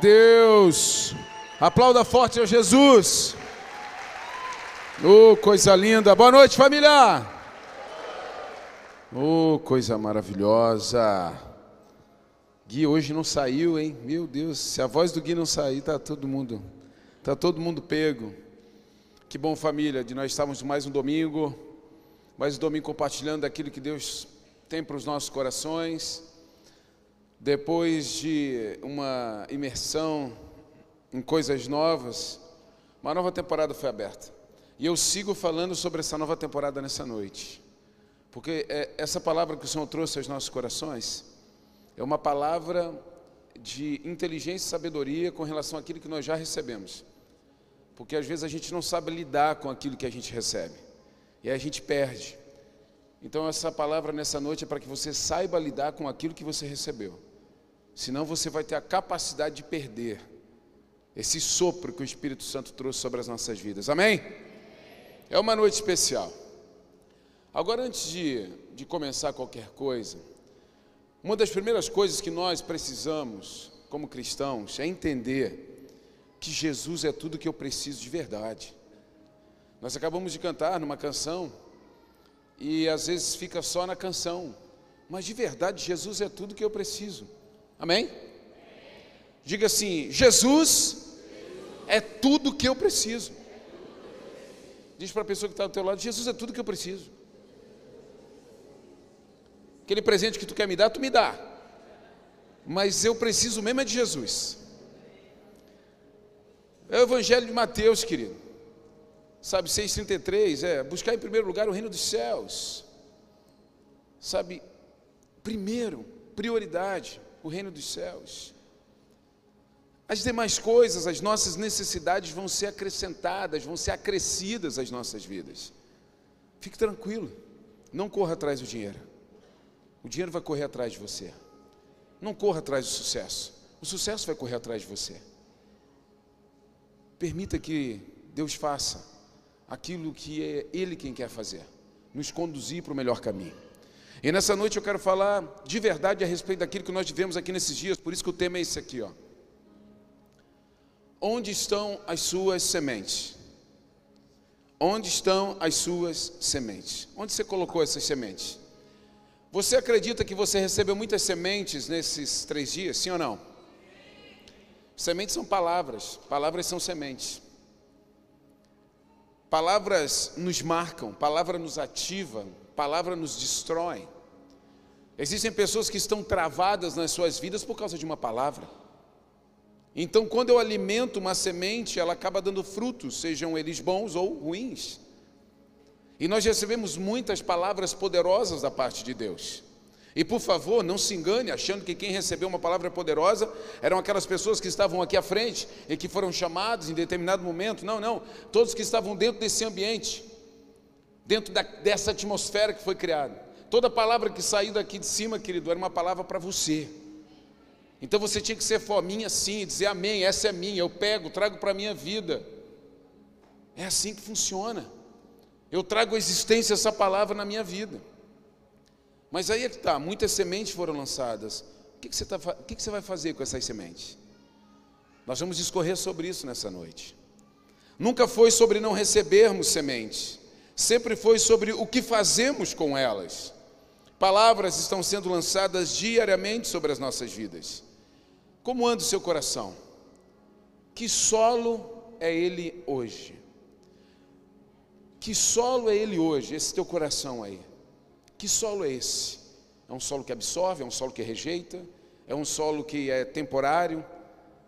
Deus. Aplauda forte ao Jesus. Oh, coisa linda. Boa noite, família. Oh, coisa maravilhosa. Gui hoje não saiu, hein? Meu Deus, se a voz do Gui não sair, tá todo mundo, tá todo mundo pego. Que bom, família, de nós estarmos mais um domingo, mais um domingo compartilhando aquilo que Deus tem para os nossos corações. Depois de uma imersão em coisas novas, uma nova temporada foi aberta. E eu sigo falando sobre essa nova temporada nessa noite. Porque é, essa palavra que o Senhor trouxe aos nossos corações é uma palavra de inteligência e sabedoria com relação àquilo que nós já recebemos. Porque às vezes a gente não sabe lidar com aquilo que a gente recebe. E aí a gente perde. Então essa palavra nessa noite é para que você saiba lidar com aquilo que você recebeu. Senão você vai ter a capacidade de perder esse sopro que o Espírito Santo trouxe sobre as nossas vidas. Amém? É uma noite especial. Agora, antes de, de começar qualquer coisa, uma das primeiras coisas que nós precisamos, como cristãos, é entender que Jesus é tudo que eu preciso de verdade. Nós acabamos de cantar numa canção e às vezes fica só na canção, mas de verdade, Jesus é tudo que eu preciso. Amém? Diga assim: Jesus é tudo que eu preciso. Diz para a pessoa que está do teu lado: Jesus é tudo que eu preciso. Aquele presente que tu quer me dar, tu me dá. Mas eu preciso mesmo é de Jesus. É o Evangelho de Mateus, querido. Sabe, 6,33 é buscar em primeiro lugar o reino dos céus. Sabe, primeiro, prioridade, o reino dos céus. As demais coisas, as nossas necessidades vão ser acrescentadas, vão ser acrescidas às nossas vidas. Fique tranquilo, não corra atrás do dinheiro. O dinheiro vai correr atrás de você. Não corra atrás do sucesso. O sucesso vai correr atrás de você. Permita que Deus faça aquilo que é Ele quem quer fazer, nos conduzir para o melhor caminho. E nessa noite eu quero falar de verdade a respeito daquilo que nós vivemos aqui nesses dias, por isso que o tema é esse aqui, ó. Onde estão as suas sementes? Onde estão as suas sementes? Onde você colocou essas sementes? Você acredita que você recebeu muitas sementes nesses três dias, sim ou não? Sementes são palavras, palavras são sementes. Palavras nos marcam, palavra nos ativa, palavra nos destrói. Existem pessoas que estão travadas nas suas vidas por causa de uma palavra. Então, quando eu alimento uma semente, ela acaba dando frutos, sejam eles bons ou ruins. E nós recebemos muitas palavras poderosas da parte de Deus. E por favor, não se engane achando que quem recebeu uma palavra poderosa eram aquelas pessoas que estavam aqui à frente e que foram chamados em determinado momento. Não, não. Todos que estavam dentro desse ambiente dentro da, dessa atmosfera que foi criada. Toda palavra que saiu daqui de cima, querido, era uma palavra para você. Então você tinha que ser fominha assim, dizer amém, essa é minha, eu pego, trago para a minha vida. É assim que funciona. Eu trago a existência essa palavra na minha vida. Mas aí é que está, muitas sementes foram lançadas. O que, que, você tá, o que, que você vai fazer com essas sementes? Nós vamos discorrer sobre isso nessa noite. Nunca foi sobre não recebermos sementes sempre foi sobre o que fazemos com elas. Palavras estão sendo lançadas diariamente sobre as nossas vidas. Como anda o seu coração? Que solo é ele hoje? Que solo é ele hoje, esse teu coração aí? Que solo é esse? É um solo que absorve, é um solo que rejeita, é um solo que é temporário,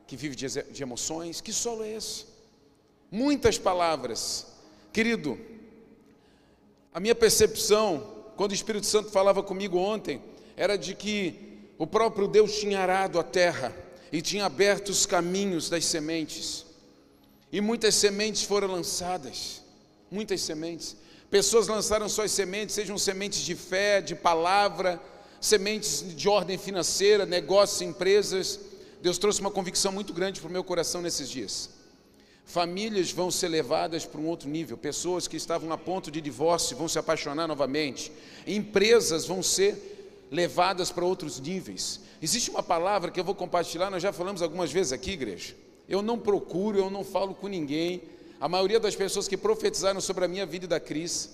que vive de, emoções? Que solo é esse? Muitas palavras. Querido, a minha percepção, quando o Espírito Santo falava comigo ontem, era de que o próprio Deus tinha arado a terra e tinha aberto os caminhos das sementes. E muitas sementes foram lançadas, muitas sementes. Pessoas lançaram suas sementes, sejam sementes de fé, de palavra, sementes de ordem financeira, negócios, empresas. Deus trouxe uma convicção muito grande para o meu coração nesses dias. Famílias vão ser levadas para um outro nível. Pessoas que estavam a ponto de divórcio vão se apaixonar novamente. Empresas vão ser levadas para outros níveis. Existe uma palavra que eu vou compartilhar, nós já falamos algumas vezes aqui, igreja. Eu não procuro, eu não falo com ninguém. A maioria das pessoas que profetizaram sobre a minha vida e da Cris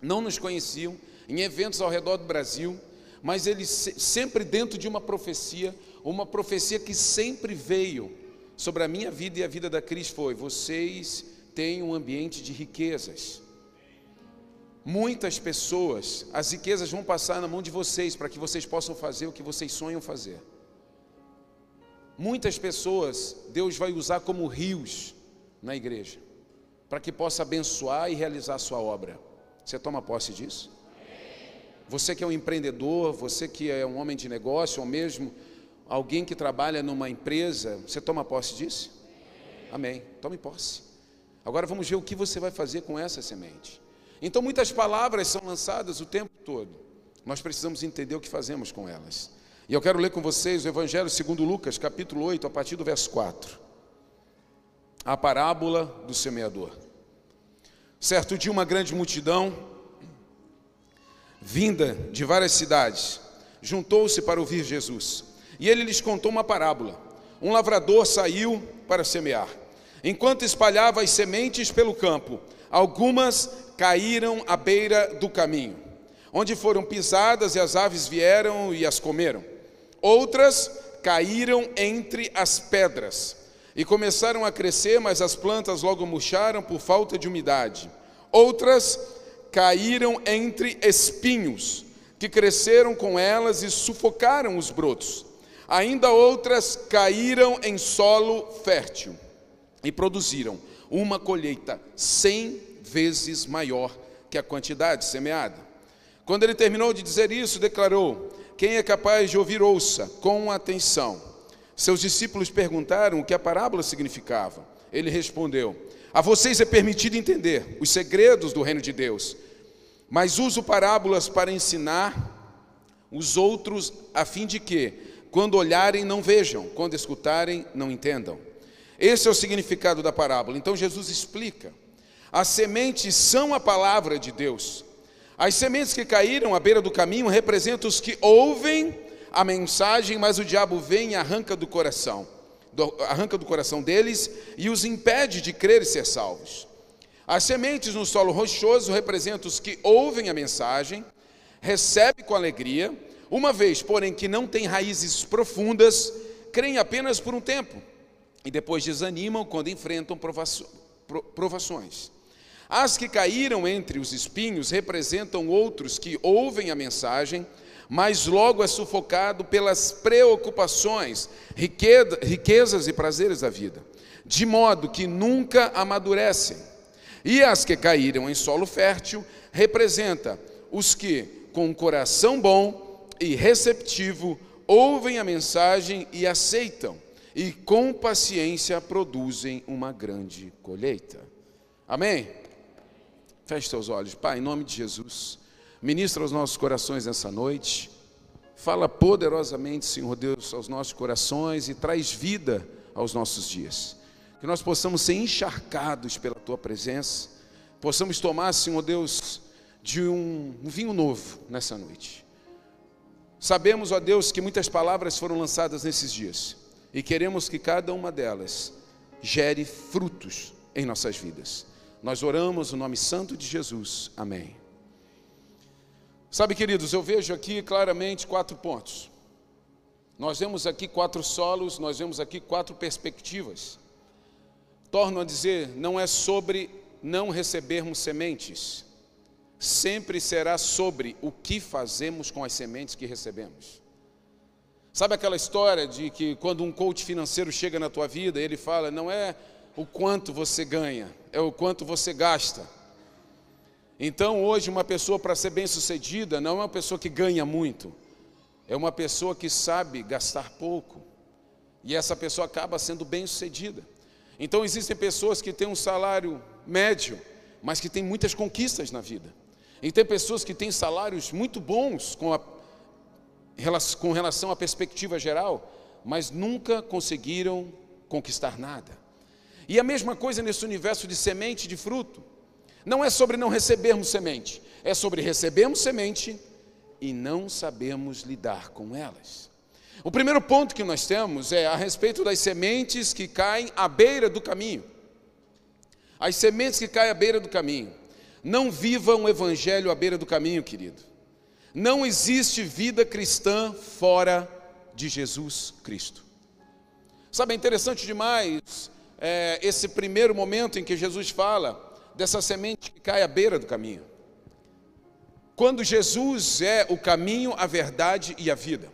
não nos conheciam em eventos ao redor do Brasil, mas eles sempre dentro de uma profecia, uma profecia que sempre veio sobre a minha vida e a vida da Cris foi: vocês têm um ambiente de riquezas. Muitas pessoas, as riquezas vão passar na mão de vocês para que vocês possam fazer o que vocês sonham fazer. Muitas pessoas Deus vai usar como rios na igreja para que possa abençoar e realizar a sua obra. Você toma posse disso? Você que é um empreendedor, você que é um homem de negócio, ou mesmo alguém que trabalha numa empresa, você toma posse disso? Amém. Tome posse. Agora vamos ver o que você vai fazer com essa semente. Então muitas palavras são lançadas o tempo todo. Nós precisamos entender o que fazemos com elas. E eu quero ler com vocês o Evangelho segundo Lucas, capítulo 8, a partir do verso 4. A parábola do semeador. Certo dia uma grande multidão, vinda de várias cidades, juntou-se para ouvir Jesus. E ele lhes contou uma parábola. Um lavrador saiu para semear. Enquanto espalhava as sementes pelo campo, algumas caíram à beira do caminho, onde foram pisadas e as aves vieram e as comeram. Outras caíram entre as pedras e começaram a crescer, mas as plantas logo murcharam por falta de umidade. Outras caíram entre espinhos, que cresceram com elas e sufocaram os brotos. Ainda outras caíram em solo fértil e produziram uma colheita cem vezes maior que a quantidade semeada. Quando ele terminou de dizer isso, declarou: Quem é capaz de ouvir, ouça com atenção. Seus discípulos perguntaram o que a parábola significava. Ele respondeu: A vocês é permitido entender os segredos do reino de Deus, mas uso parábolas para ensinar os outros, a fim de que, quando olharem, não vejam, quando escutarem, não entendam. Esse é o significado da parábola. Então Jesus explica. As sementes são a palavra de Deus. As sementes que caíram à beira do caminho representam os que ouvem a mensagem, mas o diabo vem e arranca do coração, do, arranca do coração deles e os impede de crer e ser salvos. As sementes no solo rochoso representam os que ouvem a mensagem, recebem com alegria, uma vez, porém, que não têm raízes profundas, creem apenas por um tempo e depois desanimam quando enfrentam provações. As que caíram entre os espinhos representam outros que ouvem a mensagem, mas logo é sufocado pelas preocupações, riquezas e prazeres da vida, de modo que nunca amadurecem. E as que caíram em solo fértil representa os que, com um coração bom e receptivo, ouvem a mensagem e aceitam e com paciência produzem uma grande colheita. Amém? Feche seus olhos, Pai, em nome de Jesus. Ministra aos nossos corações nessa noite. Fala poderosamente, Senhor Deus, aos nossos corações e traz vida aos nossos dias. Que nós possamos ser encharcados pela tua presença, possamos tomar, Senhor Deus, de um, vinho novo nessa noite. Sabemos, ó Deus, que muitas palavras foram lançadas nesses dias e queremos que cada uma delas gere frutos em nossas vidas. Nós oramos no nome santo de Jesus. Amém. Sabe, queridos, eu vejo aqui claramente quatro pontos. Nós vemos aqui quatro solos, nós vemos aqui quatro perspectivas. Torno a dizer, não é sobre não recebermos sementes, sempre será sobre o que fazemos com as sementes que recebemos. Sabe aquela história de que quando um coach financeiro chega na tua vida, ele fala, não é o quanto você ganha, é o quanto você gasta. Então, hoje, uma pessoa para ser bem-sucedida não é uma pessoa que ganha muito, é uma pessoa que sabe gastar pouco. E essa pessoa acaba sendo bem-sucedida. Então, existem pessoas que têm um salário médio, mas que têm muitas conquistas na vida. E tem pessoas que têm salários muito bons com a com relação à perspectiva geral, mas nunca conseguiram conquistar nada. E a mesma coisa nesse universo de semente de fruto. Não é sobre não recebermos semente, é sobre recebermos semente, e não sabemos lidar com elas. O primeiro ponto que nós temos é a respeito das sementes que caem à beira do caminho. As sementes que caem à beira do caminho. Não viva um evangelho à beira do caminho, querido. Não existe vida cristã fora de Jesus Cristo. Sabe, é interessante demais é, esse primeiro momento em que Jesus fala dessa semente que cai à beira do caminho. Quando Jesus é o caminho, a verdade e a vida.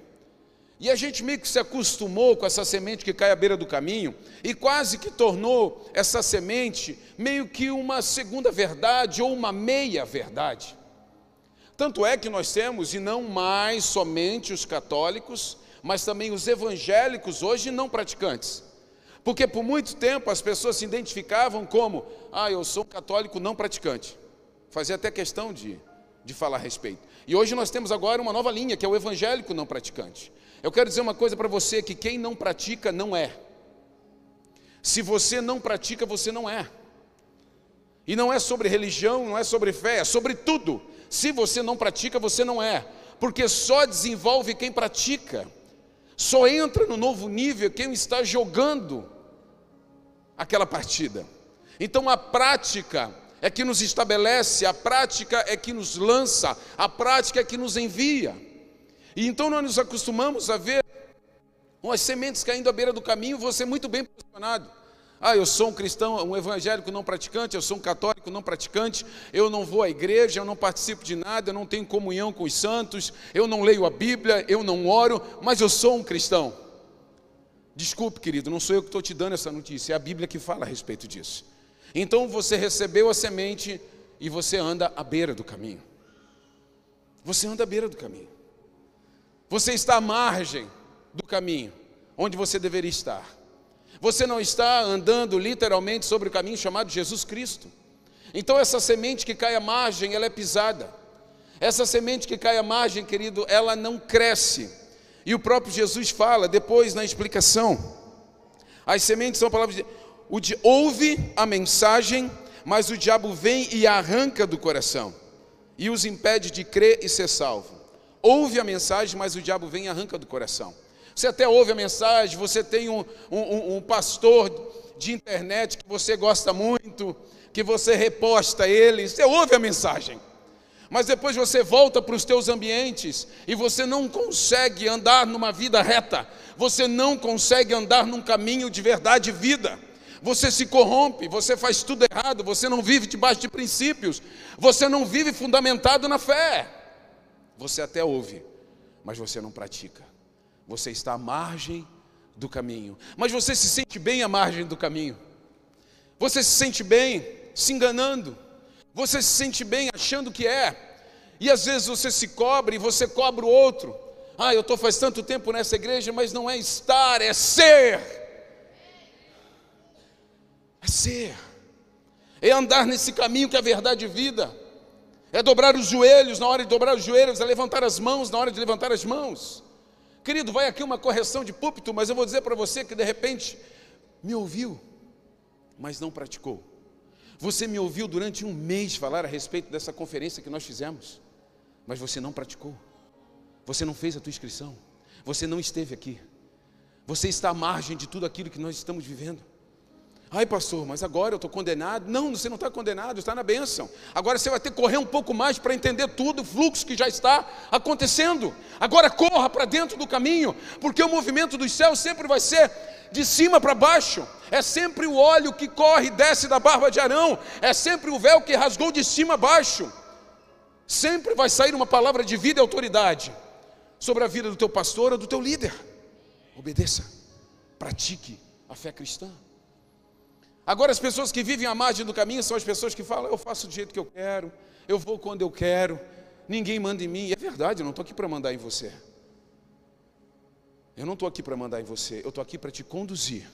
E a gente meio que se acostumou com essa semente que cai à beira do caminho e quase que tornou essa semente meio que uma segunda verdade ou uma meia verdade. Tanto é que nós temos, e não mais somente os católicos, mas também os evangélicos hoje não praticantes. Porque por muito tempo as pessoas se identificavam como, ah, eu sou um católico não praticante. Fazia até questão de, de falar a respeito. E hoje nós temos agora uma nova linha, que é o evangélico não praticante. Eu quero dizer uma coisa para você: que quem não pratica não é. Se você não pratica, você não é. E não é sobre religião, não é sobre fé, é sobre tudo. Se você não pratica, você não é. Porque só desenvolve quem pratica. Só entra no novo nível quem está jogando aquela partida. Então a prática é que nos estabelece, a prática é que nos lança, a prática é que nos envia. E então nós nos acostumamos a ver umas sementes caindo à beira do caminho, você muito bem posicionado. Ah, eu sou um cristão, um evangélico não praticante, eu sou um católico não praticante, eu não vou à igreja, eu não participo de nada, eu não tenho comunhão com os santos, eu não leio a Bíblia, eu não oro, mas eu sou um cristão. Desculpe, querido, não sou eu que estou te dando essa notícia, é a Bíblia que fala a respeito disso. Então você recebeu a semente e você anda à beira do caminho. Você anda à beira do caminho. Você está à margem do caminho, onde você deveria estar. Você não está andando literalmente sobre o caminho chamado Jesus Cristo. Então essa semente que cai à margem, ela é pisada. Essa semente que cai à margem, querido, ela não cresce. E o próprio Jesus fala depois na explicação. As sementes são palavras de o ouve a mensagem, mas o diabo vem e arranca do coração e os impede de crer e ser salvo. Ouve a mensagem, mas o diabo vem e arranca do coração. Você até ouve a mensagem, você tem um, um, um pastor de internet que você gosta muito, que você reposta ele, você ouve a mensagem. Mas depois você volta para os teus ambientes e você não consegue andar numa vida reta, você não consegue andar num caminho de verdade e vida. Você se corrompe, você faz tudo errado, você não vive debaixo de princípios, você não vive fundamentado na fé. Você até ouve, mas você não pratica. Você está à margem do caminho. Mas você se sente bem à margem do caminho. Você se sente bem se enganando. Você se sente bem achando que é. E às vezes você se cobre e você cobra o outro. Ah, eu estou faz tanto tempo nessa igreja, mas não é estar, é ser. É ser. É andar nesse caminho que é a verdade e vida. É dobrar os joelhos na hora de dobrar os joelhos, é levantar as mãos na hora de levantar as mãos. Querido, vai aqui uma correção de púlpito, mas eu vou dizer para você que de repente me ouviu, mas não praticou. Você me ouviu durante um mês falar a respeito dessa conferência que nós fizemos, mas você não praticou. Você não fez a tua inscrição. Você não esteve aqui. Você está à margem de tudo aquilo que nós estamos vivendo. Ai, pastor, mas agora eu estou condenado. Não, você não está condenado, está na bênção. Agora você vai ter que correr um pouco mais para entender tudo, o fluxo que já está acontecendo. Agora corra para dentro do caminho, porque o movimento dos céus sempre vai ser de cima para baixo. É sempre o óleo que corre e desce da barba de Arão. É sempre o véu que rasgou de cima a baixo. Sempre vai sair uma palavra de vida e autoridade sobre a vida do teu pastor ou do teu líder. Obedeça, pratique a fé cristã. Agora, as pessoas que vivem à margem do caminho são as pessoas que falam: eu faço do jeito que eu quero, eu vou quando eu quero, ninguém manda em mim. E é verdade, eu não estou aqui para mandar em você. Eu não estou aqui para mandar em você, eu estou aqui para te conduzir.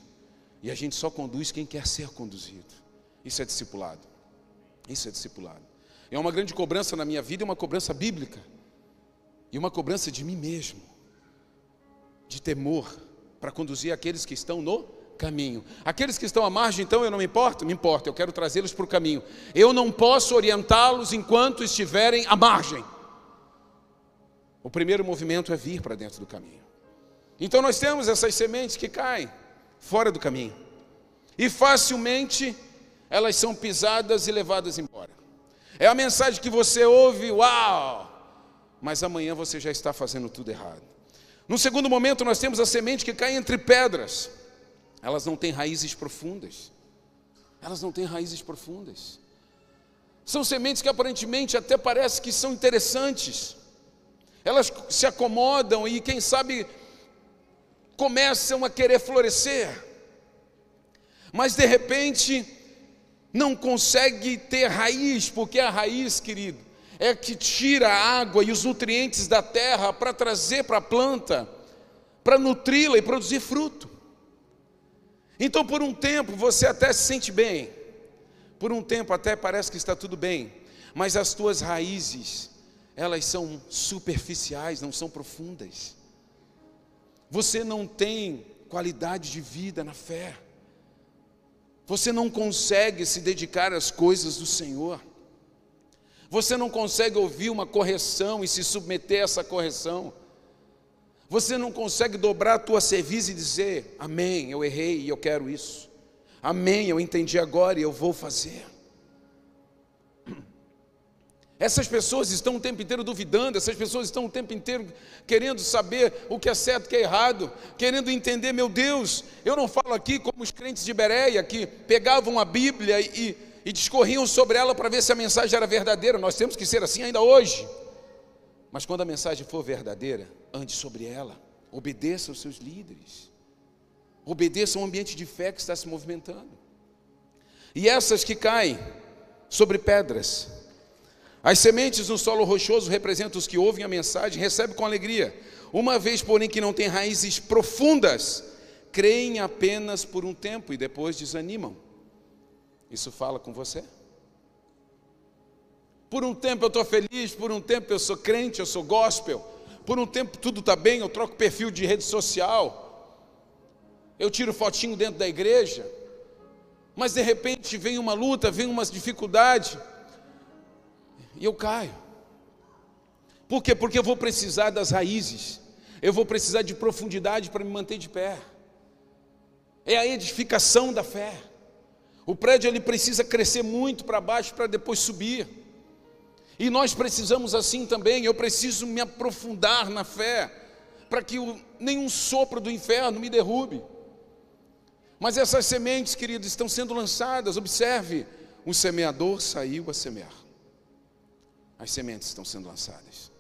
E a gente só conduz quem quer ser conduzido. Isso é discipulado. Isso é discipulado. É uma grande cobrança na minha vida, é uma cobrança bíblica. E uma cobrança de mim mesmo. De temor para conduzir aqueles que estão no caminho. Aqueles que estão à margem, então, eu não me importo? Me importa, eu quero trazê-los para o caminho. Eu não posso orientá-los enquanto estiverem à margem. O primeiro movimento é vir para dentro do caminho. Então nós temos essas sementes que caem fora do caminho. E facilmente elas são pisadas e levadas embora. É a mensagem que você ouve, uau! Mas amanhã você já está fazendo tudo errado. No segundo momento, nós temos a semente que cai entre pedras. Elas não têm raízes profundas. Elas não têm raízes profundas. São sementes que aparentemente até parece que são interessantes. Elas se acomodam e, quem sabe, começam a querer florescer. Mas de repente, não consegue ter raiz, porque a raiz, querido, é que tira a água e os nutrientes da terra para trazer para a planta, para nutri-la e produzir fruto. Então, por um tempo, você até se sente bem, por um tempo até parece que está tudo bem, mas as tuas raízes, elas são superficiais, não são profundas. Você não tem qualidade de vida na fé. Você não consegue se dedicar às coisas do Senhor. Você não consegue ouvir uma correção e se submeter a essa correção. Você não consegue dobrar a tua serviço e dizer: Amém, eu errei e eu quero isso. Amém, eu entendi agora e eu vou fazer. Essas pessoas estão o tempo inteiro duvidando, essas pessoas estão o tempo inteiro querendo saber o que é certo e o que é errado, querendo entender, meu Deus, eu não falo aqui como os crentes de Bereia que pegavam a Bíblia e, e discorriam sobre ela para ver se a mensagem era verdadeira. Nós temos que ser assim ainda hoje. Mas quando a mensagem for verdadeira, ande sobre ela, obedeça aos seus líderes, obedeça ao ambiente de fé que está se movimentando. E essas que caem sobre pedras, as sementes no solo rochoso representam os que ouvem a mensagem, recebem com alegria. Uma vez, porém, que não têm raízes profundas, creem apenas por um tempo e depois desanimam. Isso fala com você? Por um tempo eu estou feliz, por um tempo eu sou crente, eu sou gospel, por um tempo tudo está bem, eu troco perfil de rede social, eu tiro fotinho dentro da igreja, mas de repente vem uma luta, vem uma dificuldade, e eu caio. Por quê? Porque eu vou precisar das raízes, eu vou precisar de profundidade para me manter de pé. É a edificação da fé. O prédio ele precisa crescer muito para baixo para depois subir. E nós precisamos assim também. Eu preciso me aprofundar na fé para que nenhum sopro do inferno me derrube. Mas essas sementes, queridos, estão sendo lançadas. Observe, o semeador saiu a semear as sementes estão sendo lançadas.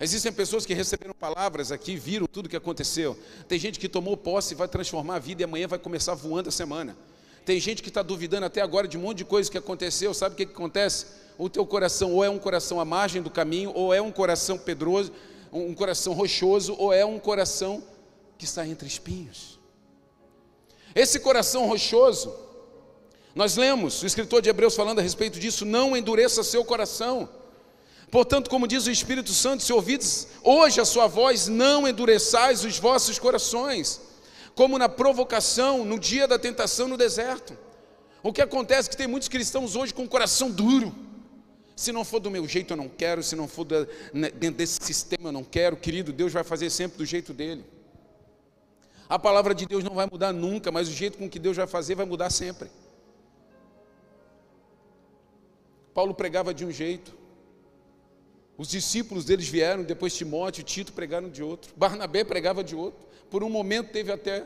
Existem pessoas que receberam palavras aqui, viram tudo o que aconteceu. Tem gente que tomou posse e vai transformar a vida e amanhã vai começar voando a semana. Tem gente que está duvidando até agora de um monte de coisa que aconteceu. Sabe o que, que acontece? O teu coração ou é um coração à margem do caminho, ou é um coração pedroso, um coração rochoso, ou é um coração que está entre espinhos. Esse coração rochoso, nós lemos o escritor de Hebreus falando a respeito disso, não endureça seu coração. Portanto, como diz o Espírito Santo, se ouvides hoje a sua voz, não endureçais os vossos corações, como na provocação, no dia da tentação no deserto. O que acontece é que tem muitos cristãos hoje com o coração duro. Se não for do meu jeito, eu não quero. Se não for da, né, dentro desse sistema, eu não quero. Querido, Deus vai fazer sempre do jeito dele. A palavra de Deus não vai mudar nunca, mas o jeito com que Deus vai fazer vai mudar sempre. Paulo pregava de um jeito, os discípulos deles vieram, depois Timóteo e Tito pregaram de outro. Barnabé pregava de outro. Por um momento teve até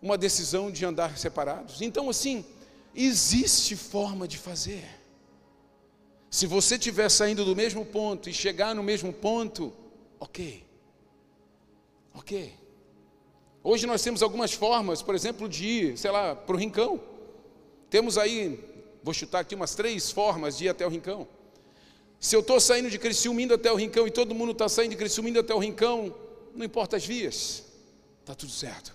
uma decisão de andar separados. Então, assim, existe forma de fazer. Se você estiver saindo do mesmo ponto e chegar no mesmo ponto, ok. Ok. Hoje nós temos algumas formas, por exemplo, de ir, sei lá, para o rincão. Temos aí, vou chutar aqui umas três formas de ir até o rincão. Se eu estou saindo de Criciúma indo até o Rincão e todo mundo está saindo de Criciúma indo até o Rincão, não importa as vias, está tudo certo.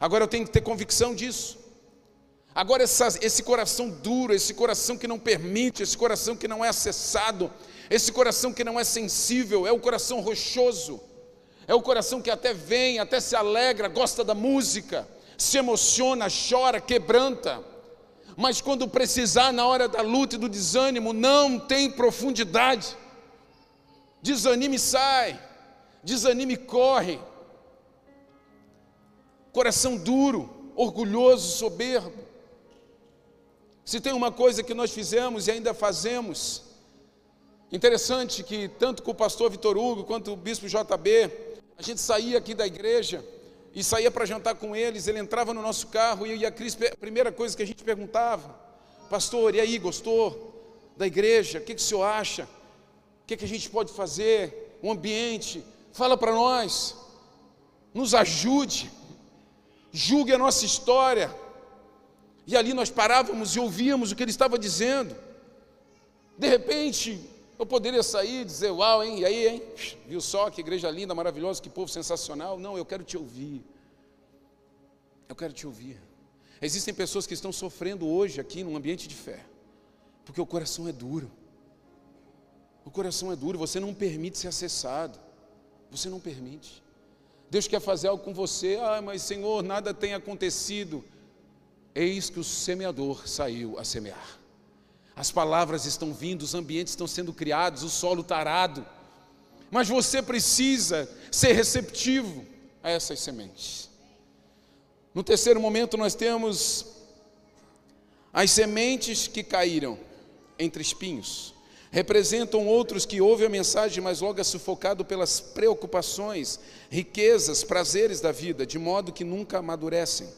Agora eu tenho que ter convicção disso. Agora essa, esse coração duro, esse coração que não permite, esse coração que não é acessado, esse coração que não é sensível, é o coração rochoso, é o coração que até vem, até se alegra, gosta da música, se emociona, chora, quebranta mas quando precisar, na hora da luta e do desânimo, não tem profundidade. Desanime sai, desanime corre. Coração duro, orgulhoso, soberbo. Se tem uma coisa que nós fizemos e ainda fazemos, interessante que tanto com o pastor Vitor Hugo quanto o bispo JB, a gente saía aqui da igreja e saía para jantar com eles, ele entrava no nosso carro e a Cris, a primeira coisa que a gente perguntava, pastor, e aí, gostou da igreja? O que, que o senhor acha? O que, que a gente pode fazer? O ambiente, fala para nós, nos ajude, julgue a nossa história. E ali nós parávamos e ouvíamos o que ele estava dizendo. De repente, eu poderia sair e dizer, uau, hein? E aí, hein? Viu só que igreja linda, maravilhosa, que povo sensacional. Não, eu quero te ouvir. Eu quero te ouvir. Existem pessoas que estão sofrendo hoje aqui num ambiente de fé, porque o coração é duro. O coração é duro, você não permite ser acessado. Você não permite. Deus quer fazer algo com você, ah, mas Senhor, nada tem acontecido. Eis que o semeador saiu a semear. As palavras estão vindo, os ambientes estão sendo criados, o solo está arado. Mas você precisa ser receptivo a essas sementes. No terceiro momento, nós temos as sementes que caíram entre espinhos. Representam outros que ouvem a mensagem, mas logo é sufocado pelas preocupações, riquezas, prazeres da vida, de modo que nunca amadurecem.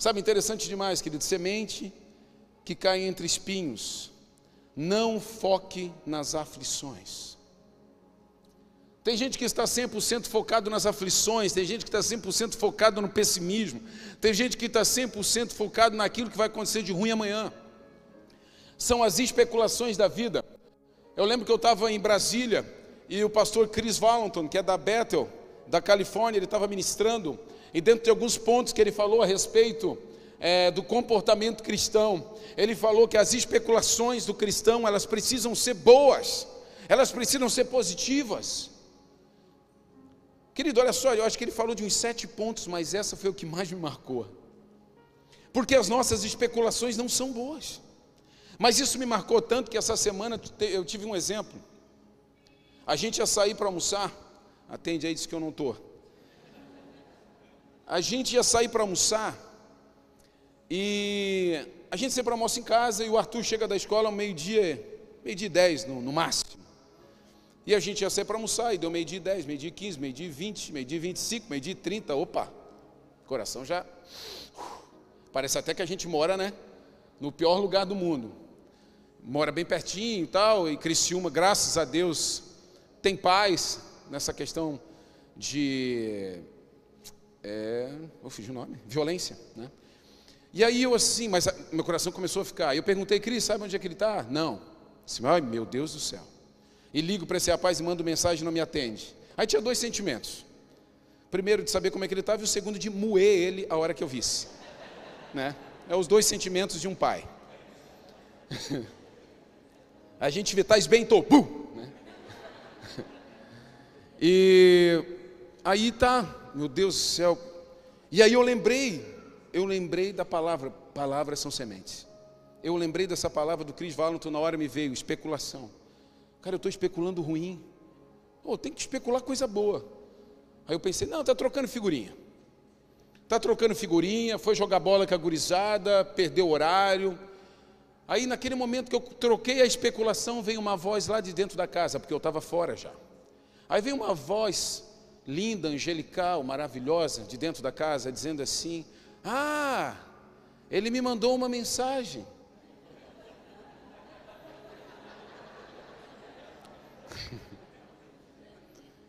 Sabe, interessante demais, querido, semente que cai entre espinhos, não foque nas aflições. Tem gente que está 100% focado nas aflições, tem gente que está 100% focado no pessimismo, tem gente que está 100% focado naquilo que vai acontecer de ruim amanhã. São as especulações da vida. Eu lembro que eu estava em Brasília e o pastor Chris Valentin, que é da Bethel, da Califórnia, ele estava ministrando, e dentro de alguns pontos que ele falou a respeito é, do comportamento cristão. Ele falou que as especulações do cristão elas precisam ser boas, elas precisam ser positivas. Querido, olha só, eu acho que ele falou de uns sete pontos, mas essa foi o que mais me marcou. Porque as nossas especulações não são boas. Mas isso me marcou tanto que essa semana eu tive um exemplo. A gente ia sair para almoçar, atende aí, disse que eu não estou. A gente ia sair para almoçar e a gente sempre almoça em casa e o Arthur chega da escola meio-dia, meio-dia e dez no, no, máximo. E a gente ia sair para almoçar e deu meio-dia e dez, meio-dia e quinze, meio-dia e vinte, meio-dia e vinte e cinco, meio-dia e trinta. Opa, coração já. Parece até que a gente mora, né? No pior lugar do mundo. Mora bem pertinho e tal, e Criciúma, graças a Deus, tem paz nessa questão de. É, eu fiz o nome? Violência, né? E aí eu assim, mas meu coração começou a ficar. Eu perguntei, Cris, sabe onde é que ele está? Não. Disse, ai meu Deus do céu. E ligo para esse rapaz e mando mensagem e não me atende. Aí tinha dois sentimentos. Primeiro de saber como é que ele estava e o segundo de moer ele a hora que eu visse. Né? É os dois sentimentos de um pai. a gente vê, tais bem, tô, pum! Né? E aí tá, meu Deus do céu. E aí eu lembrei eu lembrei da palavra, palavras são sementes. Eu lembrei dessa palavra do Chris Valentin, na hora me veio, especulação. Cara, eu estou especulando ruim. Oh, tem que especular coisa boa. Aí eu pensei, não, está trocando figurinha. Está trocando figurinha, foi jogar bola com a gurizada, perdeu o horário. Aí naquele momento que eu troquei a especulação, veio uma voz lá de dentro da casa, porque eu estava fora já. Aí veio uma voz linda, angelical, maravilhosa, de dentro da casa, dizendo assim: ah, ele me mandou uma mensagem.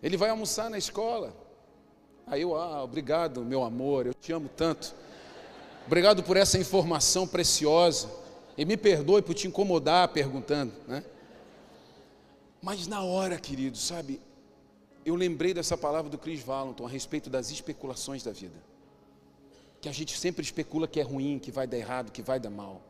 Ele vai almoçar na escola. Aí eu, ah, obrigado, meu amor, eu te amo tanto. Obrigado por essa informação preciosa. E me perdoe por te incomodar perguntando, né? Mas na hora, querido, sabe, eu lembrei dessa palavra do Chris Valentin a respeito das especulações da vida que a gente sempre especula que é ruim, que vai dar errado, que vai dar mal.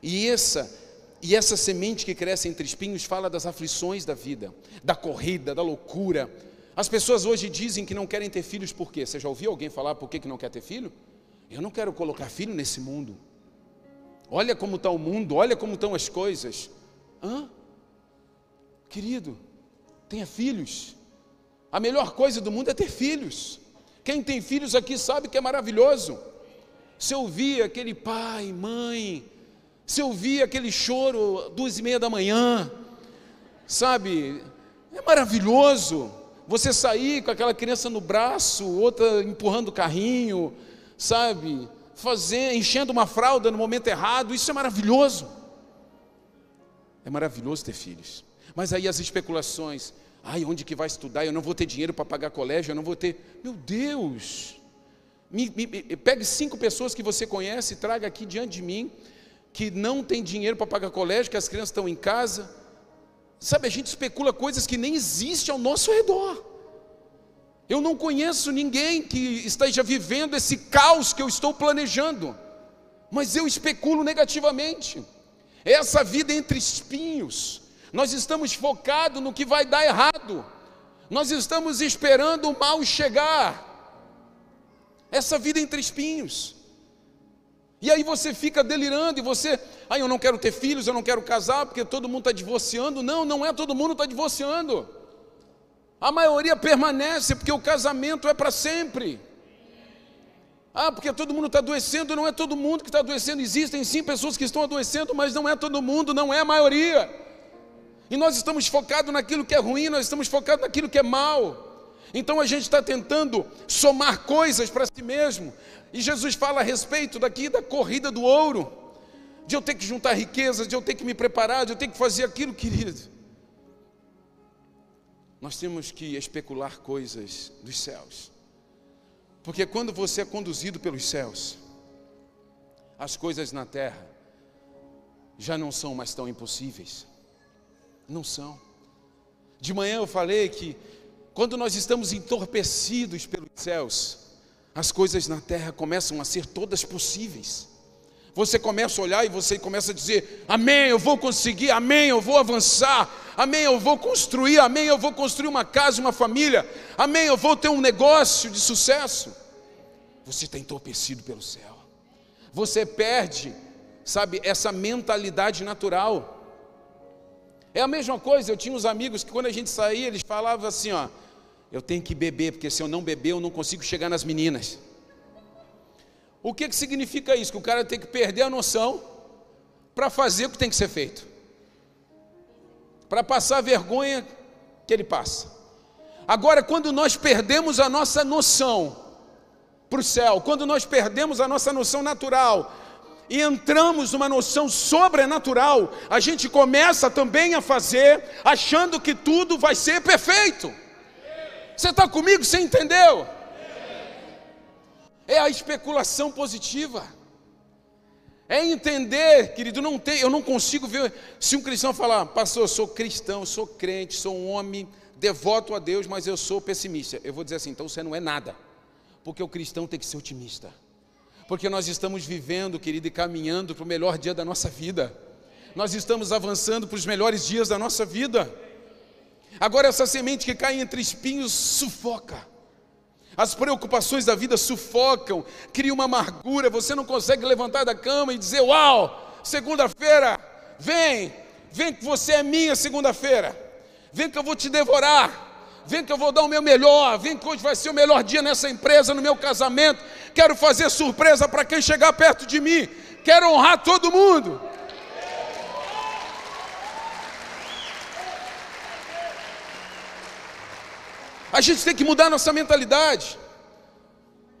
E essa e essa semente que cresce entre espinhos fala das aflições da vida, da corrida, da loucura. As pessoas hoje dizem que não querem ter filhos por quê? Você já ouviu alguém falar por que, que não quer ter filho? Eu não quero colocar filho nesse mundo. Olha como está o mundo, olha como estão as coisas. Hã? Querido, Tenha filhos. A melhor coisa do mundo é ter filhos. Quem tem filhos aqui sabe que é maravilhoso. Se ouvir aquele pai, mãe, se ouvir aquele choro duas e meia da manhã, sabe, é maravilhoso. Você sair com aquela criança no braço, outra empurrando o carrinho, sabe, fazer, enchendo uma fralda no momento errado, isso é maravilhoso. É maravilhoso ter filhos. Mas aí as especulações, ai, onde que vai estudar? Eu não vou ter dinheiro para pagar colégio, eu não vou ter. Meu Deus! Me, me, pegue cinco pessoas que você conhece e traga aqui diante de mim, que não tem dinheiro para pagar colégio, que as crianças estão em casa. Sabe, a gente especula coisas que nem existem ao nosso redor. Eu não conheço ninguém que esteja vivendo esse caos que eu estou planejando, mas eu especulo negativamente. Essa vida entre espinhos, nós estamos focados no que vai dar errado, nós estamos esperando o mal chegar. Essa vida entre espinhos. E aí você fica delirando e você, ah, eu não quero ter filhos, eu não quero casar, porque todo mundo está divorciando. Não, não é todo mundo está divorciando. A maioria permanece porque o casamento é para sempre. Ah, porque todo mundo está adoecendo, não é todo mundo que está adoecendo. Existem sim pessoas que estão adoecendo, mas não é todo mundo, não é a maioria. E nós estamos focados naquilo que é ruim, nós estamos focados naquilo que é mal. Então a gente está tentando somar coisas para si mesmo. E Jesus fala a respeito daqui da corrida do ouro, de eu ter que juntar riquezas, de eu ter que me preparar, de eu ter que fazer aquilo, querido. Nós temos que especular coisas dos céus. Porque quando você é conduzido pelos céus, as coisas na terra já não são mais tão impossíveis. Não são. De manhã eu falei que quando nós estamos entorpecidos pelos céus, as coisas na terra começam a ser todas possíveis. Você começa a olhar e você começa a dizer: Amém, eu vou conseguir, Amém, eu vou avançar, Amém, eu vou construir, Amém, eu vou construir uma casa, uma família, Amém, eu vou ter um negócio de sucesso. Você está entorpecido pelo céu, você perde, sabe, essa mentalidade natural. É a mesma coisa, eu tinha uns amigos que quando a gente saía, eles falavam assim, ó, eu tenho que beber, porque se eu não beber, eu não consigo chegar nas meninas. O que, que significa isso? Que o cara tem que perder a noção para fazer o que tem que ser feito. Para passar a vergonha que ele passa. Agora, quando nós perdemos a nossa noção para o céu, quando nós perdemos a nossa noção natural, e entramos numa noção sobrenatural, a gente começa também a fazer achando que tudo vai ser perfeito. Você está comigo? Você entendeu? É a especulação positiva. É entender, querido, não tem, eu não consigo ver se um cristão falar, pastor, eu sou cristão, sou crente, sou um homem devoto a Deus, mas eu sou pessimista. Eu vou dizer assim, então você não é nada. Porque o cristão tem que ser otimista porque nós estamos vivendo, querido, e caminhando para o melhor dia da nossa vida. Nós estamos avançando para os melhores dias da nossa vida. Agora, essa semente que cai entre espinhos sufoca. As preocupações da vida sufocam, cria uma amargura. Você não consegue levantar da cama e dizer: Uau, segunda-feira, vem, vem que você é minha segunda-feira, vem que eu vou te devorar vem que eu vou dar o meu melhor, vem que hoje vai ser o melhor dia nessa empresa, no meu casamento. Quero fazer surpresa para quem chegar perto de mim. Quero honrar todo mundo. A gente tem que mudar nossa mentalidade.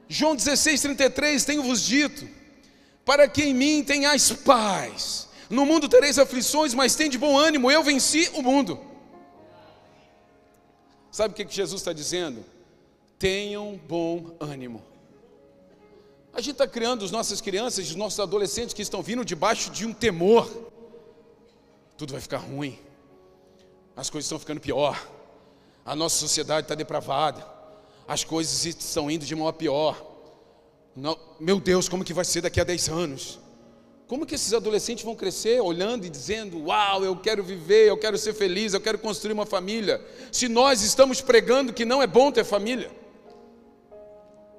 João 16, 33, tenho-vos dito, para que em mim tenhais paz. No mundo tereis aflições, mas tem de bom ânimo, eu venci o mundo. Sabe o que Jesus está dizendo? Tenham bom ânimo. A gente está criando as nossas crianças, os nossos adolescentes que estão vindo debaixo de um temor. Tudo vai ficar ruim. As coisas estão ficando pior. A nossa sociedade está depravada. As coisas estão indo de mal a pior. Não, meu Deus, como que vai ser daqui a 10 anos? Como que esses adolescentes vão crescer olhando e dizendo: Uau, eu quero viver, eu quero ser feliz, eu quero construir uma família? Se nós estamos pregando que não é bom ter família,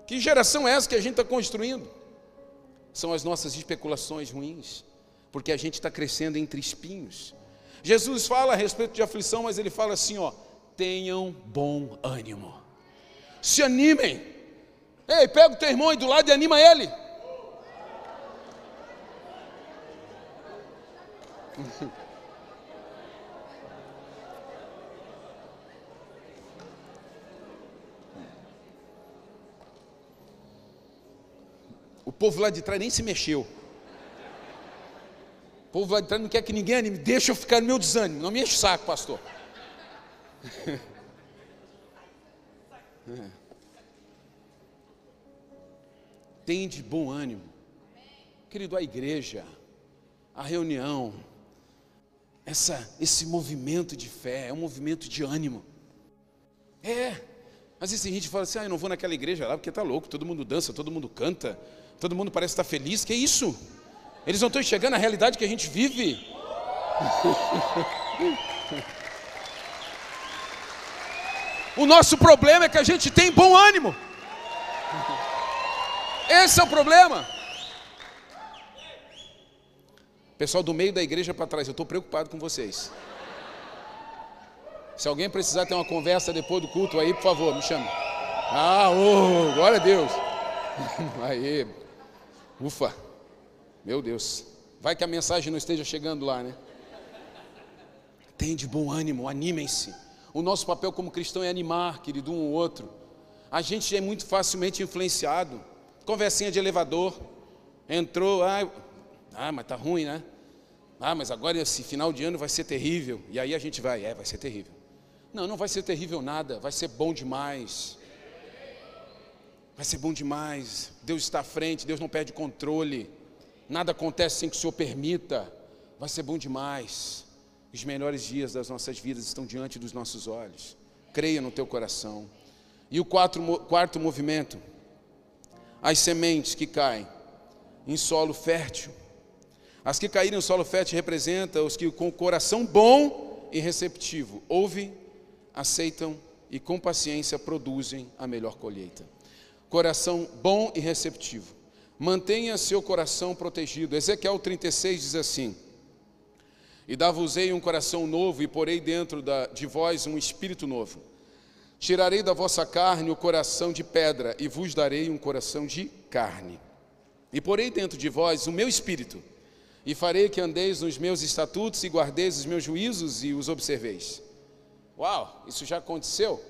que geração é essa que a gente está construindo? São as nossas especulações ruins, porque a gente está crescendo entre espinhos. Jesus fala a respeito de aflição, mas ele fala assim: Ó, tenham bom ânimo. Se animem. Ei, pega o teu irmão aí do lado e anima ele. O povo lá de trás nem se mexeu. O povo lá de trás não quer que ninguém anime. Deixa eu ficar no meu desânimo. Não me enche o saco, pastor. É. Tem de bom ânimo. Querido, a igreja, a reunião, essa, esse movimento de fé, é um movimento de ânimo. É. Às vezes a gente fala assim, ah, eu não vou naquela igreja lá porque está louco, todo mundo dança, todo mundo canta, todo mundo parece estar feliz. Que isso? Eles não estão enxergando a realidade que a gente vive. O nosso problema é que a gente tem bom ânimo. Esse é o problema. Pessoal do meio da igreja para trás, eu estou preocupado com vocês. Se alguém precisar ter uma conversa depois do culto aí, por favor, me chame. Ah, oh, glória a Deus. Aí, ufa, meu Deus. Vai que a mensagem não esteja chegando lá, né? Tem de bom ânimo, animem-se. O nosso papel como cristão é animar, querido, um ou outro. A gente é muito facilmente influenciado. Conversinha de elevador. Entrou, ah, ah mas tá ruim, né? Ah, mas agora esse final de ano vai ser terrível. E aí a gente vai, é, vai ser terrível. Não, não vai ser terrível nada, vai ser bom demais. Vai ser bom demais. Deus está à frente, Deus não perde controle. Nada acontece sem que o Senhor permita. Vai ser bom demais. Os melhores dias das nossas vidas estão diante dos nossos olhos. Creia no teu coração. E o quarto, quarto movimento, as sementes que caem em solo fértil. As que caíram em solo fértil representam os que com o coração bom e receptivo ouvem, aceitam e com paciência produzem a melhor colheita. Coração bom e receptivo. Mantenha seu coração protegido. Ezequiel 36 diz assim: e dar-vos-ei um coração novo, e porei dentro da, de vós um espírito novo. Tirarei da vossa carne o coração de pedra, e vos darei um coração de carne. E porei dentro de vós o meu espírito, e farei que andeis nos meus estatutos, e guardeis os meus juízos, e os observeis. Uau, isso já aconteceu?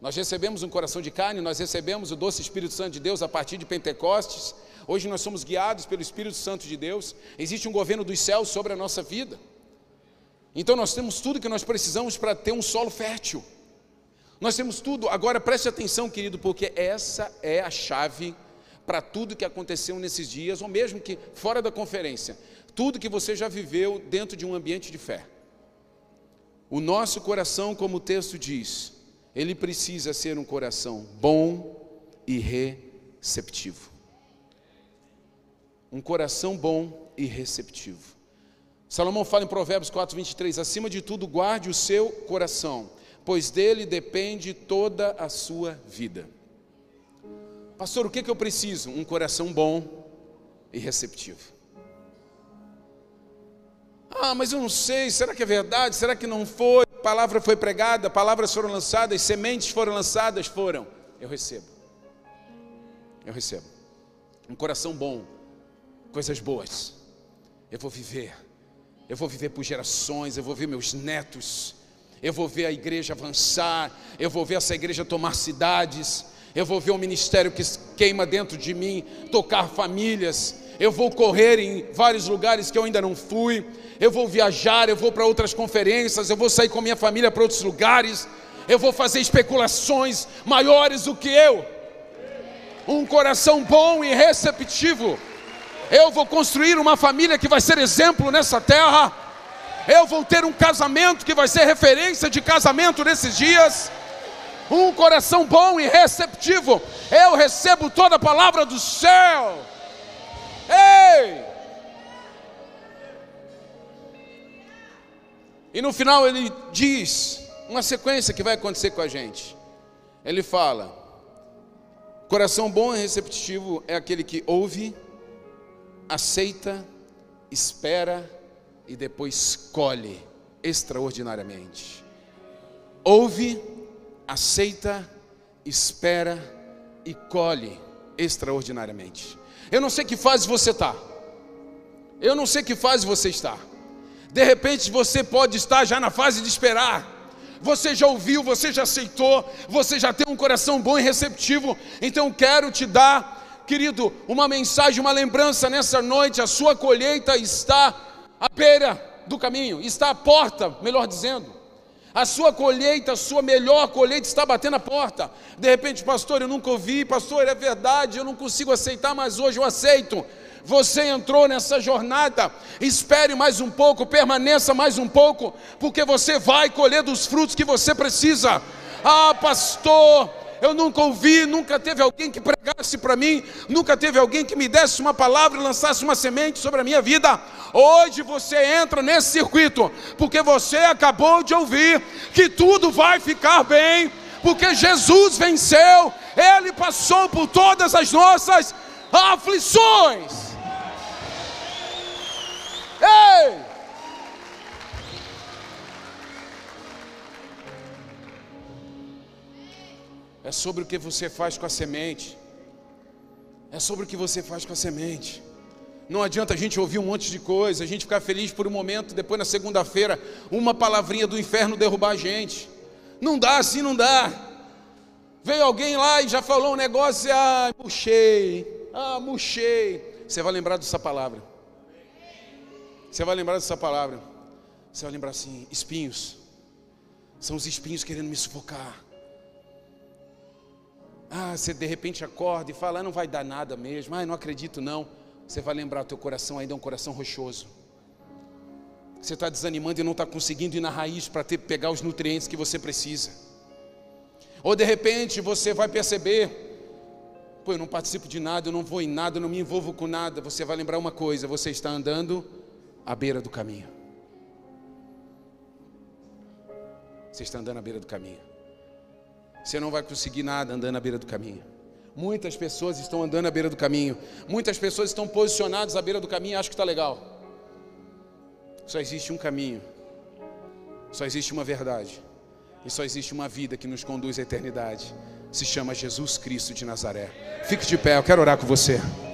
Nós recebemos um coração de carne, nós recebemos o doce Espírito Santo de Deus a partir de Pentecostes, Hoje nós somos guiados pelo Espírito Santo de Deus. Existe um governo dos céus sobre a nossa vida. Então nós temos tudo que nós precisamos para ter um solo fértil. Nós temos tudo. Agora preste atenção, querido, porque essa é a chave para tudo que aconteceu nesses dias, ou mesmo que fora da conferência. Tudo que você já viveu dentro de um ambiente de fé. O nosso coração, como o texto diz, ele precisa ser um coração bom e receptivo um coração bom e receptivo. Salomão fala em Provérbios 4, 23: acima de tudo, guarde o seu coração, pois dele depende toda a sua vida. Pastor, o que, que eu preciso? Um coração bom e receptivo. Ah, mas eu não sei, será que é verdade? Será que não foi? Palavra foi pregada, palavras foram lançadas, sementes foram lançadas, foram. Eu recebo. Eu recebo. Um coração bom coisas boas. Eu vou viver. Eu vou viver por gerações, eu vou ver meus netos. Eu vou ver a igreja avançar, eu vou ver essa igreja tomar cidades, eu vou ver o ministério que queima dentro de mim, tocar famílias. Eu vou correr em vários lugares que eu ainda não fui. Eu vou viajar, eu vou para outras conferências, eu vou sair com minha família para outros lugares. Eu vou fazer especulações maiores do que eu. Um coração bom e receptivo eu vou construir uma família que vai ser exemplo nessa terra. Eu vou ter um casamento que vai ser referência de casamento nesses dias. Um coração bom e receptivo. Eu recebo toda a palavra do céu. Ei! E no final ele diz uma sequência que vai acontecer com a gente. Ele fala: coração bom e receptivo é aquele que ouve aceita, espera e depois colhe extraordinariamente. ouve, aceita, espera e colhe extraordinariamente. Eu não sei que fase você está. Eu não sei que fase você está. De repente você pode estar já na fase de esperar. Você já ouviu, você já aceitou, você já tem um coração bom e receptivo. Então quero te dar, querido, uma mensagem, uma lembrança nessa noite. A sua colheita está à beira do caminho, está à porta, melhor dizendo. A sua colheita, a sua melhor colheita está batendo a porta. De repente, pastor, eu nunca ouvi, pastor, é verdade, eu não consigo aceitar, mas hoje eu aceito. Você entrou nessa jornada, espere mais um pouco, permaneça mais um pouco, porque você vai colher dos frutos que você precisa. Ah, pastor, eu nunca ouvi, nunca teve alguém que pregasse para mim, nunca teve alguém que me desse uma palavra e lançasse uma semente sobre a minha vida. Hoje você entra nesse circuito, porque você acabou de ouvir que tudo vai ficar bem, porque Jesus venceu, Ele passou por todas as nossas aflições. Ei! É sobre o que você faz com a semente. É sobre o que você faz com a semente. Não adianta a gente ouvir um monte de coisa, a gente ficar feliz por um momento, depois na segunda-feira, uma palavrinha do inferno derrubar a gente. Não dá assim, não dá. Veio alguém lá e já falou um negócio, e, ah, murchei, ah, murchei. Você vai lembrar dessa palavra. Você vai lembrar dessa palavra. Você vai lembrar assim: espinhos. São os espinhos querendo me sufocar. Ah, você de repente acorda e fala: ah, não vai dar nada mesmo. Ah, não acredito não você vai lembrar, o teu coração ainda é um coração rochoso. Você está desanimando e não está conseguindo ir na raiz para pegar os nutrientes que você precisa. Ou de repente você vai perceber, pô, eu não participo de nada, eu não vou em nada, eu não me envolvo com nada. Você vai lembrar uma coisa: você está andando à beira do caminho. Você está andando à beira do caminho. Você não vai conseguir nada andando à beira do caminho. Muitas pessoas estão andando à beira do caminho. Muitas pessoas estão posicionadas à beira do caminho e acham que está legal. Só existe um caminho. Só existe uma verdade. E só existe uma vida que nos conduz à eternidade. Se chama Jesus Cristo de Nazaré. Fique de pé, eu quero orar com você. você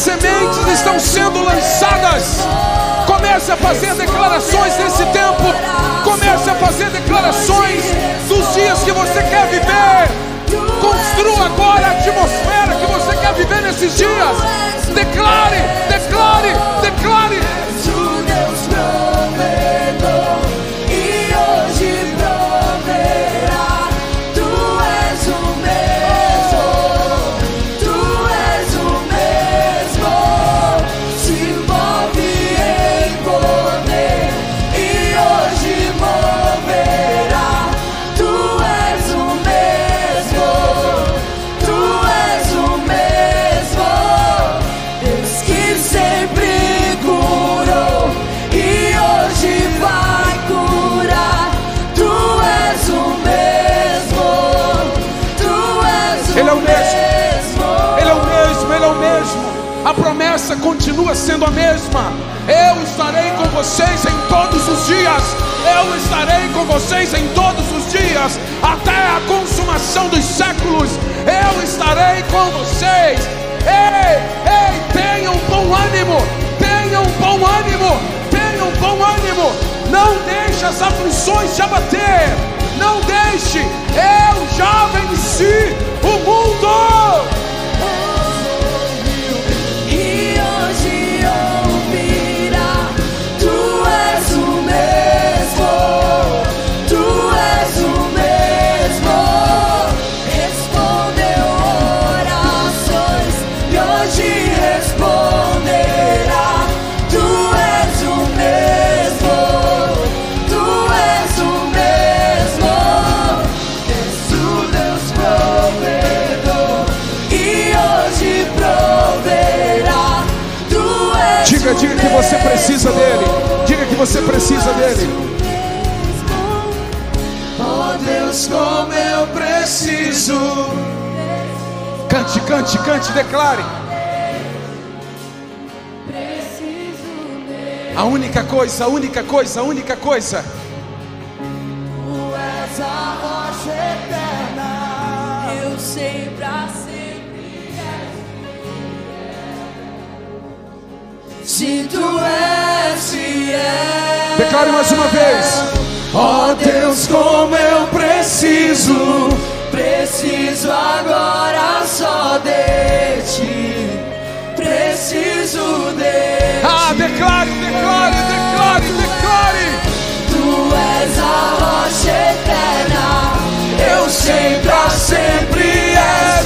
sementes estão sendo lançadas. Comece a fazer declarações nesse tempo. Comece a fazer declarações dos dias que você quer viver. Construa agora a atmosfera que você quer viver nesses dias. Declare, declare, declare. Dias. Eu estarei com vocês em todos os dias, até a consumação dos séculos. Eu estarei com vocês. Ei, ei, tenham bom ânimo, tenham bom ânimo, tenham bom ânimo. Não deixe as aflições te abater. Não deixe. Eu já venci o mundo. Precisa dele. Diga que você precisa dele. Oh Deus, como eu preciso. Cante, cante, cante, declare. A única coisa, a única coisa, a única coisa. Se tu és fiel. Declare mais uma vez. Ó oh Deus, como eu preciso, preciso agora só de ti. Preciso de Ah, declare, declare, declare, declare. Tu és a rocha eterna. Eu sei pra sempre és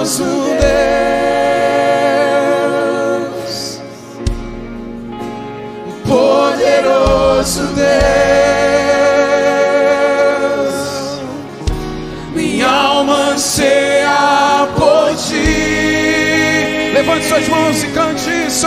poderoso Deus, poderoso Deus, minha alma anseia por ti. Levante suas mãos e cante isso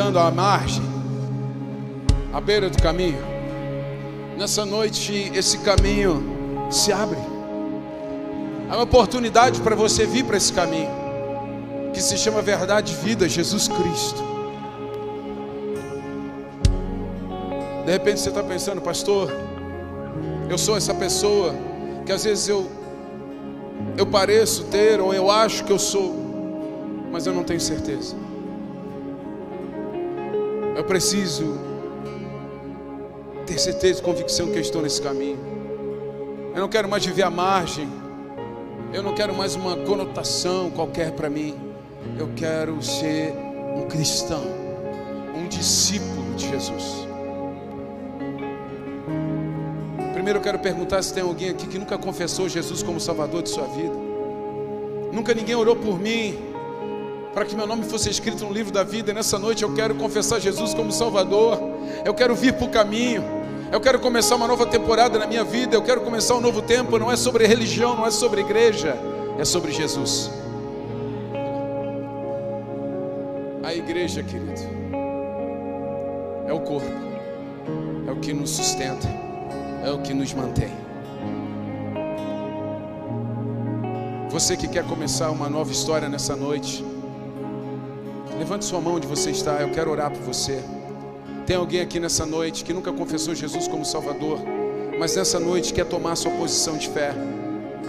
andando à margem, à beira do caminho. Nessa noite, esse caminho se abre. Há uma oportunidade para você vir para esse caminho, que se chama Verdade e Vida, Jesus Cristo. De repente você está pensando, pastor, eu sou essa pessoa que às vezes eu, eu pareço ter, ou eu acho que eu sou, mas eu não tenho certeza. Eu preciso ter certeza e convicção que eu estou nesse caminho. Eu não quero mais viver à margem. Eu não quero mais uma conotação qualquer para mim. Eu quero ser um cristão, um discípulo de Jesus. Primeiro eu quero perguntar se tem alguém aqui que nunca confessou Jesus como Salvador de sua vida. Nunca ninguém orou por mim para que meu nome fosse escrito no livro da vida. E nessa noite eu quero confessar Jesus como Salvador. Eu quero vir para o caminho. Eu quero começar uma nova temporada na minha vida. Eu quero começar um novo tempo. Não é sobre religião, não é sobre igreja, é sobre Jesus. A igreja, querido, é o corpo, é o que nos sustenta, é o que nos mantém. Você que quer começar uma nova história nessa noite, levante sua mão onde você está, eu quero orar por você. Tem alguém aqui nessa noite que nunca confessou Jesus como Salvador, mas nessa noite quer tomar sua posição de fé.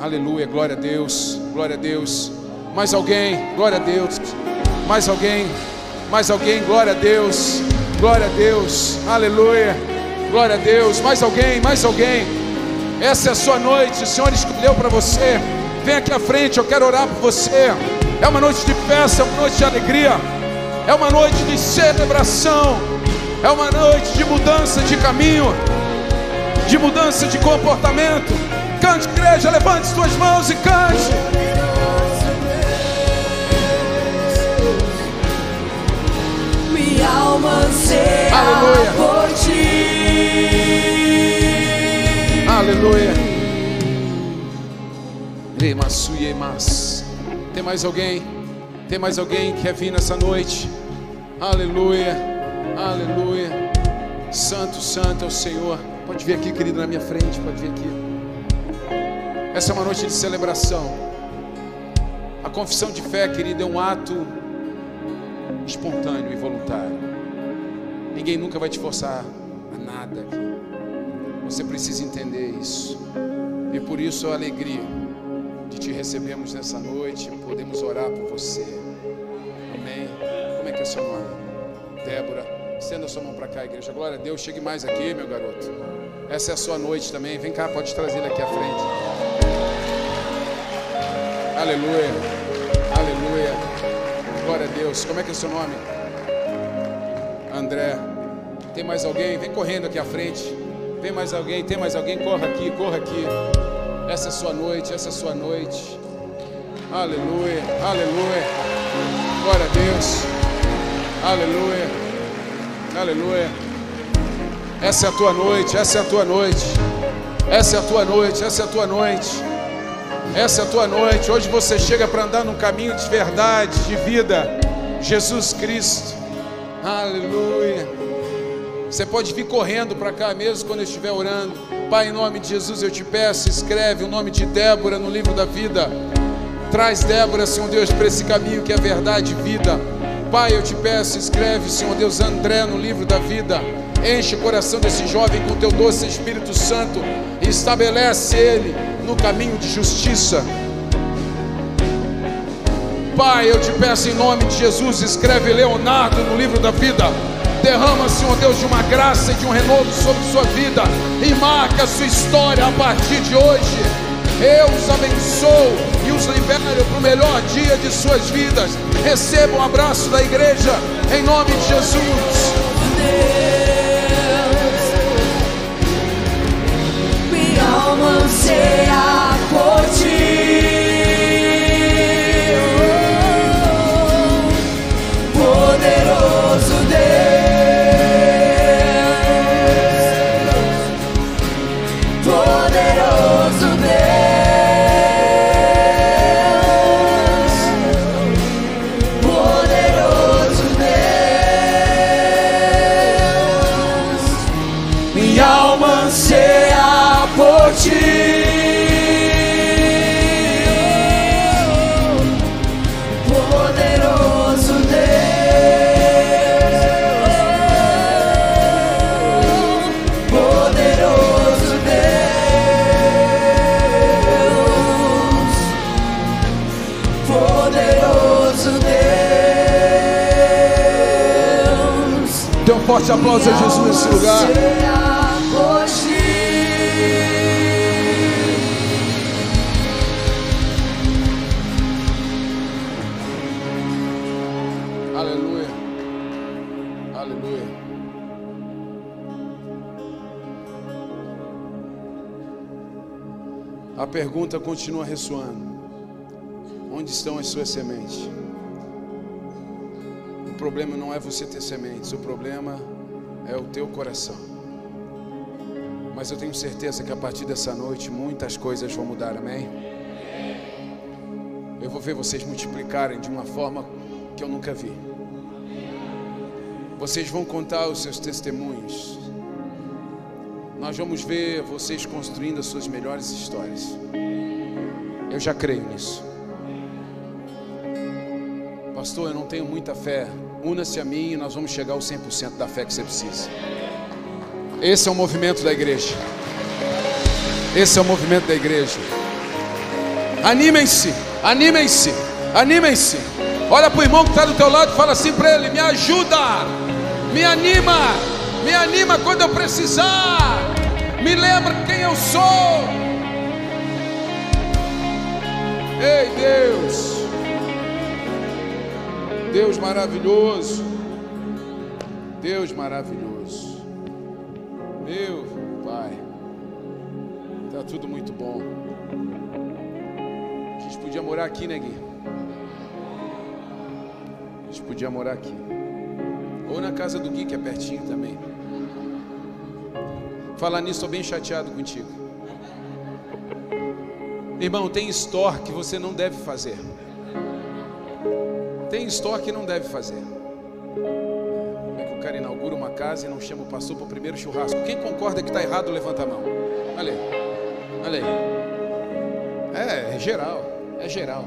Aleluia, glória a Deus, glória a Deus. Mais alguém, glória a Deus. Mais alguém, mais alguém, glória a Deus, glória a Deus, aleluia, glória a Deus. Mais alguém, mais alguém. Essa é a sua noite, o Senhor escolheu para você. Vem aqui à frente, eu quero orar por você. É uma noite de festa, é uma noite de alegria, é uma noite de celebração, é uma noite de mudança de caminho, de mudança de comportamento. Cante, igreja, levante suas mãos e cante. Minha alma anseia Aleluia. por ti. Aleluia. Remassuiemas. Tem mais alguém? Tem mais alguém que quer vir nessa noite? Aleluia. Aleluia. Santo, santo é o Senhor. Pode vir aqui, querido, na minha frente. Pode vir aqui. Essa é uma noite de celebração. A confissão de fé, querido, é um ato espontâneo e voluntário. Ninguém nunca vai te forçar a nada aqui. Você precisa entender isso. E por isso a alegria de te recebermos nessa noite, podemos orar por você. Que seu nome? Débora. Estenda sua mão para cá, igreja. Glória a Deus. Chegue mais aqui, meu garoto. Essa é a sua noite também. Vem cá, pode trazer ele aqui à frente. Aleluia. Aleluia. Glória a Deus. Como é que é o seu nome? André. Tem mais alguém? Vem correndo aqui à frente. Vem mais alguém? Tem mais alguém? Corra aqui, corra aqui. Essa é a sua noite, essa é a sua noite. Aleluia, aleluia. Glória a Deus. Aleluia, aleluia. Essa é a tua noite, essa é a tua noite. Essa é a tua noite, essa é a tua noite. Essa é a tua noite. Hoje você chega para andar num caminho de verdade, de vida. Jesus Cristo. Aleluia. Você pode vir correndo para cá mesmo quando eu estiver orando. Pai, em nome de Jesus, eu te peço, escreve o nome de Débora no livro da vida. Traz Débora, Senhor Deus, para esse caminho que é verdade e vida. Pai, eu te peço, escreve, Senhor Deus, André no livro da vida. Enche o coração desse jovem com teu doce Espírito Santo e estabelece ele no caminho de justiça. Pai, eu te peço em nome de Jesus, escreve Leonardo no livro da vida. Derrama, Senhor Deus, de uma graça e de um renovo sobre sua vida e marca sua história a partir de hoje. Eu os abençoo e os libero para o melhor dia de suas vidas. Receba um abraço da igreja em nome de Jesus. Deus, minha alma por ti. Poderoso Deus, poderoso forte aplauso a Jesus nesse lugar. Aleluia. Aleluia. A pergunta continua ressoando. Onde estão as suas sementes? O problema não é você ter sementes, o problema o teu coração. Mas eu tenho certeza que a partir dessa noite muitas coisas vão mudar, amém? Eu vou ver vocês multiplicarem de uma forma que eu nunca vi. Vocês vão contar os seus testemunhos. Nós vamos ver vocês construindo as suas melhores histórias. Eu já creio nisso. Pastor, eu não tenho muita fé. Una-se a mim e nós vamos chegar ao 100% da fé que você precisa. Esse é o movimento da igreja. Esse é o movimento da igreja. Animem-se, animem-se, animem-se. Olha para o irmão que está do teu lado e fala assim para ele: me ajuda, me anima, me anima quando eu precisar, me lembra quem eu sou. Ei Deus, Deus maravilhoso, Deus maravilhoso, meu Pai, está tudo muito bom. A gente podia morar aqui, né, Gui? A gente podia morar aqui. Ou na casa do Gui, que é pertinho também. Falar nisso, estou bem chateado contigo. Irmão, tem store que você não deve fazer. Tem store que não deve fazer. Como é que o cara inaugura uma casa e não chama o pastor para o primeiro churrasco? Quem concorda que está errado, levanta a mão. Olha aí. Olha aí. É, é geral. É geral.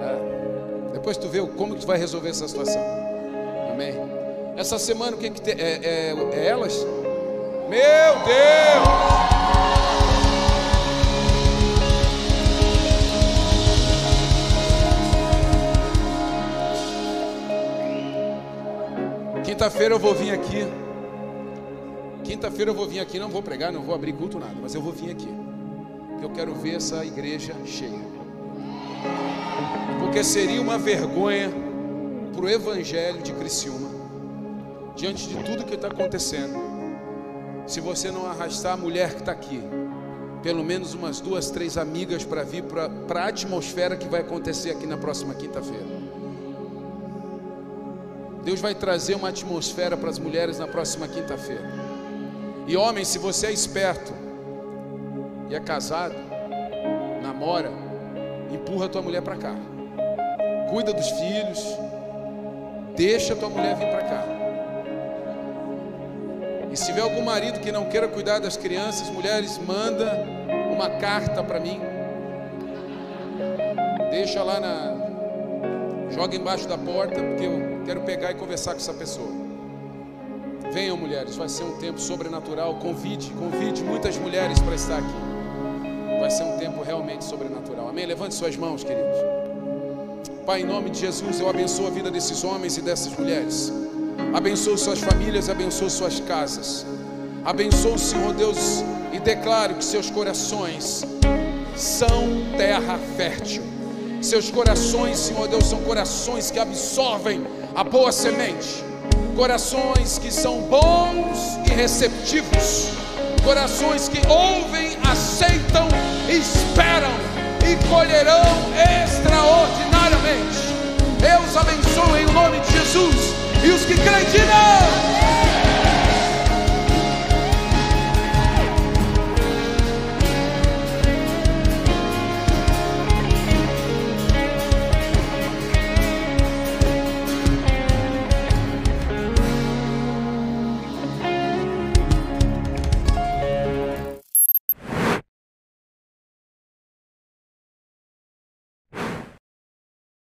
É. Depois tu vê como que tu vai resolver essa situação. Amém. Essa semana o que, que tem? É, é, é elas? Meu Deus! Quinta-feira eu vou vir aqui. Quinta-feira eu vou vir aqui, não vou pregar, não vou abrir culto nada, mas eu vou vir aqui. Eu quero ver essa igreja cheia. Porque seria uma vergonha para o evangelho de Criciúma, diante de tudo que está acontecendo, se você não arrastar a mulher que está aqui, pelo menos umas duas, três amigas para vir para a atmosfera que vai acontecer aqui na próxima quinta-feira. Deus vai trazer uma atmosfera para as mulheres na próxima quinta-feira. E homem, se você é esperto e é casado, namora, empurra tua mulher para cá. Cuida dos filhos, deixa tua mulher vir para cá. E se tiver algum marido que não queira cuidar das crianças, mulheres, manda uma carta para mim. Deixa lá na. Joga embaixo da porta, porque eu quero pegar e conversar com essa pessoa. Venham, mulheres, vai ser um tempo sobrenatural. Convide, convide muitas mulheres para estar aqui. Vai ser um tempo realmente sobrenatural. Amém? Levante suas mãos, queridos. Pai, em nome de Jesus, eu abençoo a vida desses homens e dessas mulheres. Abençoa suas famílias, abençoa suas casas. Abençoa o Senhor Deus e declaro que seus corações são terra fértil. Seus corações, Senhor Deus, são corações que absorvem a boa semente, corações que são bons e receptivos, corações que ouvem, aceitam, esperam e colherão extraordinariamente. Deus abençoe em nome de Jesus e os que creem dirão.